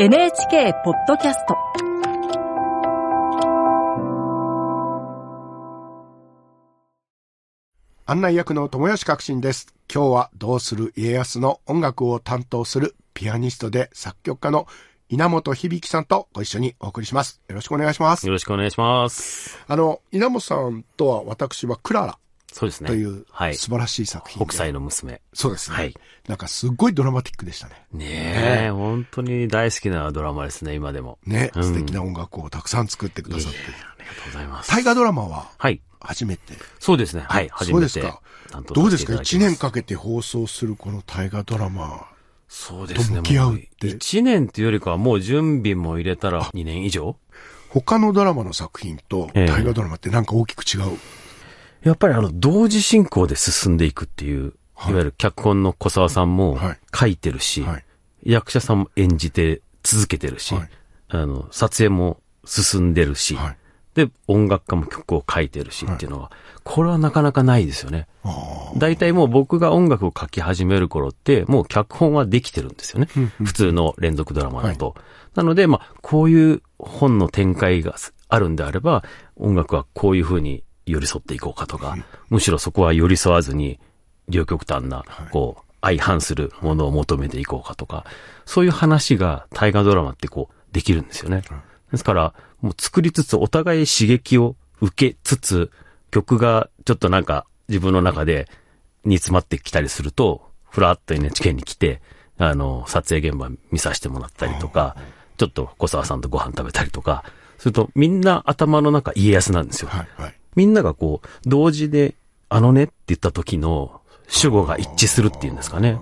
NHK ポッドキャスト案内役の友吉革新です。今日はどうする家康の音楽を担当するピアニストで作曲家の稲本響さんとご一緒にお送りします。よろしくお願いします。よろしくお願いします。あの、稲本さんとは私はクララそうですね。というはい。素晴らしい作品で、北斎の娘。そうですね。はいなんかすっごいドラマティックでしたね。ねえ、本当に大好きなドラマですね、今でも。ね、うん素敵な音楽をたくさん作ってくださって。ありがとうございます。大河ドラマははい。初めて。そうですね。はい。初めてそうですか。どうですかさせていただきます一年かけて放送するこの大河ドラマ。そうですね。と向き合うもって一年っていうよりかはもう準備も入れたら2年以上？他のドラマの作品とええ大河ドラマってなんか大きく違う。やっぱりあの、同時進行で進んでいくっていう、はいいわゆる脚本の小沢さんもはい書いてるし、はい。役者さんも演じて続けてるし、はいあの、撮影も進んでるし、はい。で、音楽家も曲を書いてるしっていうのは、これはなかなかないですよね。あ大体もう僕が音楽を書き始める頃って、もう脚本はできてるんですよね。普通の連続ドラマだと。なので、まあ、こういう本の展開があるんであれば、音楽はこういう風に寄り添っていこうかとか、むしろそこは寄り添わずに、両極端な、こう、相反するものを求めていこうかとか、そういう話が大河ドラマってこう、できるんですよね。ですから、もう作りつつ、お互い刺激を受けつつ、曲がちょっとなんか自分の中で煮詰まってきたりすると、ふらっと NHK に来て、あの、撮影現場見させてもらったりとか、ちょっと小沢さんとご飯食べたりとか、するとみんな頭の中家康なんですよ。はい。はい。みんながこう、同時で、あのねって言った時の主語が一致するっていうんですかね。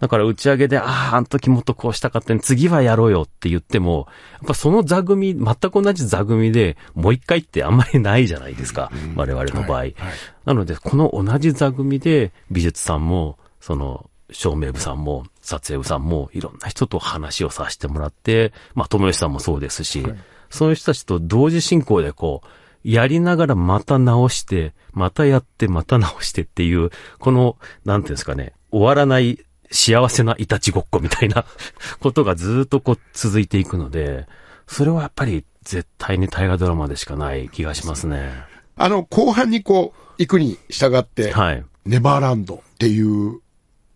だから打ち上げで、ああ、あの時もっとこうしたかったね、次はやろうよって言っても、やっぱその座組、全く同じ座組でもう一回ってあんまりないじゃないですか。我々の場合。はいはいなので、この同じ座組で美術さんも、その、照明部さんも、撮影部さんも、いろんな人と話をさせてもらって、まあ、友吉さんもそうですし、そういう人たちと同時進行でこう、やりながらまた直して、またやって、また直してっていう、この、なんていうんですかね、終わらない幸せないたちごっこみたいな ことがずっとこう続いていくので、それはやっぱり絶対に大河ドラマでしかない気がしますね。あの、後半にこう、行くに従って、はい。ネバーランドっていう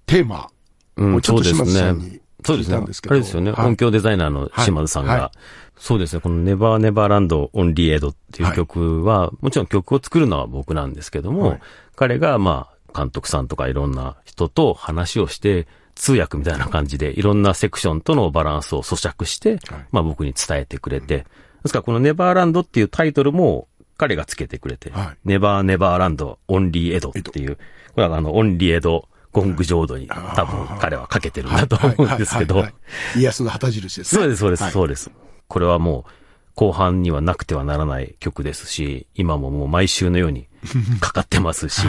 テーマうん、をちょっと島津さんねにそうですね。あれですよね。はい。音響デザイナーの島津さんが、はい。はそうですね。このネバーネバーランドオンリーエドっていう曲は、もちろん曲を作るのは僕なんですけども、はい。彼がまあ、監督さんとかいろんな人と話をして、通訳みたいな感じでいろんなセクションとのバランスを咀嚼して、はい。まあ僕に伝えてくれて、ですからこのネバーランドっていうタイトルも彼がつけてくれて、はい。ネバーネバーランドオンリーエドっていう、これはあの、オンリーエドゴング浄土に多分彼はかけてるんだと思うんですけど。はいはい、はい家康の旗印ですね。そうです、そうです、はい。そうです。これはもう、後半にはなくてはならない曲ですし、今ももう毎週のように かかってますし、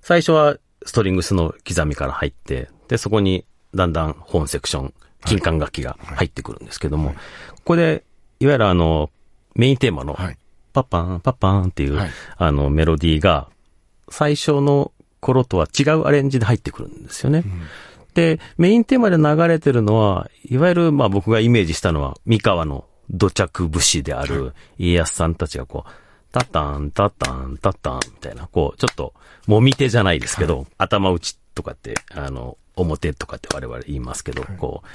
最初はストリングスの刻みから入って、で、そこにだんだん本セクション、金管楽器が入ってくるんですけども、ここで、いわゆるあの、メインテーマの、はい。パッパーン、パッパーンっていう、はい。あの、メロディーが、最初の頃とは違うアレンジで入ってくるんですよね。で、メインテーマで流れてるのは、いわゆる、まあ僕がイメージしたのは、三河の土着武士である家康さんたちがこう、タッタン、タッタン、タッタン、みたいな、こう、ちょっと、もみ手じゃないですけど、頭打ちとかって、あの、表とかって我々言いますけど、こう、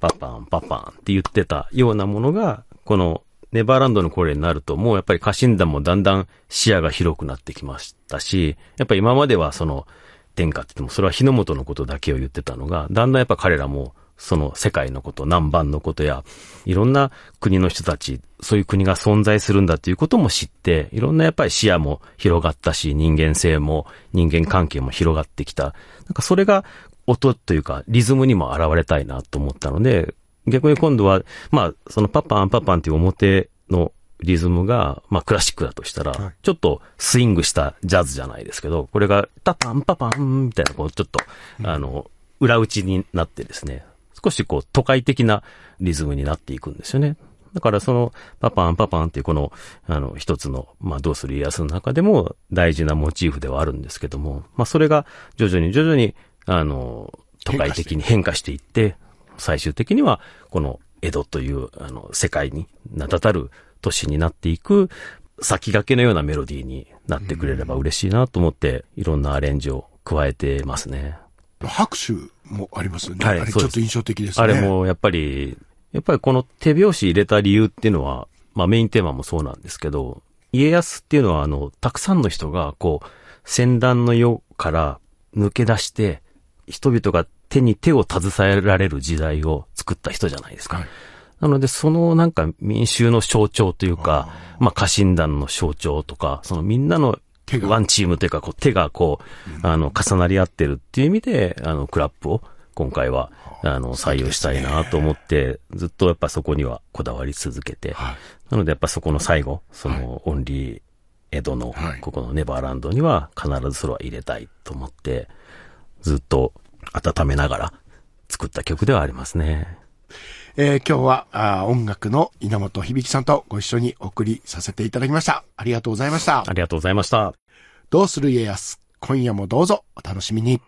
パッパン、パッパンって言ってたようなものが、この、ネバーランドの頃になると、もうやっぱり家臣団もだんだん視野が広くなってきましたし、やっぱり今まではその、天下って言っても、それは日の本のことだけを言ってたのが、だんだんやっぱ彼らも、その世界のこと、南蛮のことや、いろんな国の人たち、そういう国が存在するんだっていうことも知って、いろんなやっぱり視野も広がったし、人間性も、人間関係も広がってきた。なんかそれが音というか、リズムにも現れたいなと思ったので、逆に今度は、まあ、そのパパンパパンっていう表のリズムが、まあクラシックだとしたら、はいちょっとスイングしたジャズじゃないですけど、これがタパンパパンみたいな、こうちょっと、あの、裏打ちになってですね、少しこう都会的なリズムになっていくんですよね。だからその、パパンパパンっていうこの、あの、一つの、まあ、どうする家康の中でも大事なモチーフではあるんですけども、まあ、それが徐々に徐々に、あの、都会的に変化していって、最終的には、この江戸という、あの、世界に名だたる都市になっていく、先駆けのようなメロディーになってくれれば嬉しいなと思って、いろんなアレンジを加えてますね。拍手もありますよね。はいあれちょっと印象的ですね。あれもやっぱり、やっぱりこの手拍子入れた理由っていうのは、まあメインテーマもそうなんですけど、家康っていうのはあの、たくさんの人がこう、戦乱の世から抜け出して、人々が手に手を携えられる時代を作った人じゃないですか。はい。なので、そのなんか民衆の象徴というか、まあ家臣団の象徴とか、そのみんなのワンチームというか、こう手がこう、あの、重なり合ってるっていう意味で、あの、クラップを今回は、あの、採用したいなと思って、ずっとやっぱそこにはこだわり続けて、はい。なのでやっぱそこの最後、その、オンリー江戸のはい、ここのネバーランドには必ずそれは入れたいと思って、ずっと温めながら作った曲ではありますね。えー今日はあー音楽の稲本響さんとご一緒にお送りさせていただきました。ありがとうございました。ありがとうございました。どうする家康。今夜もどうぞお楽しみに。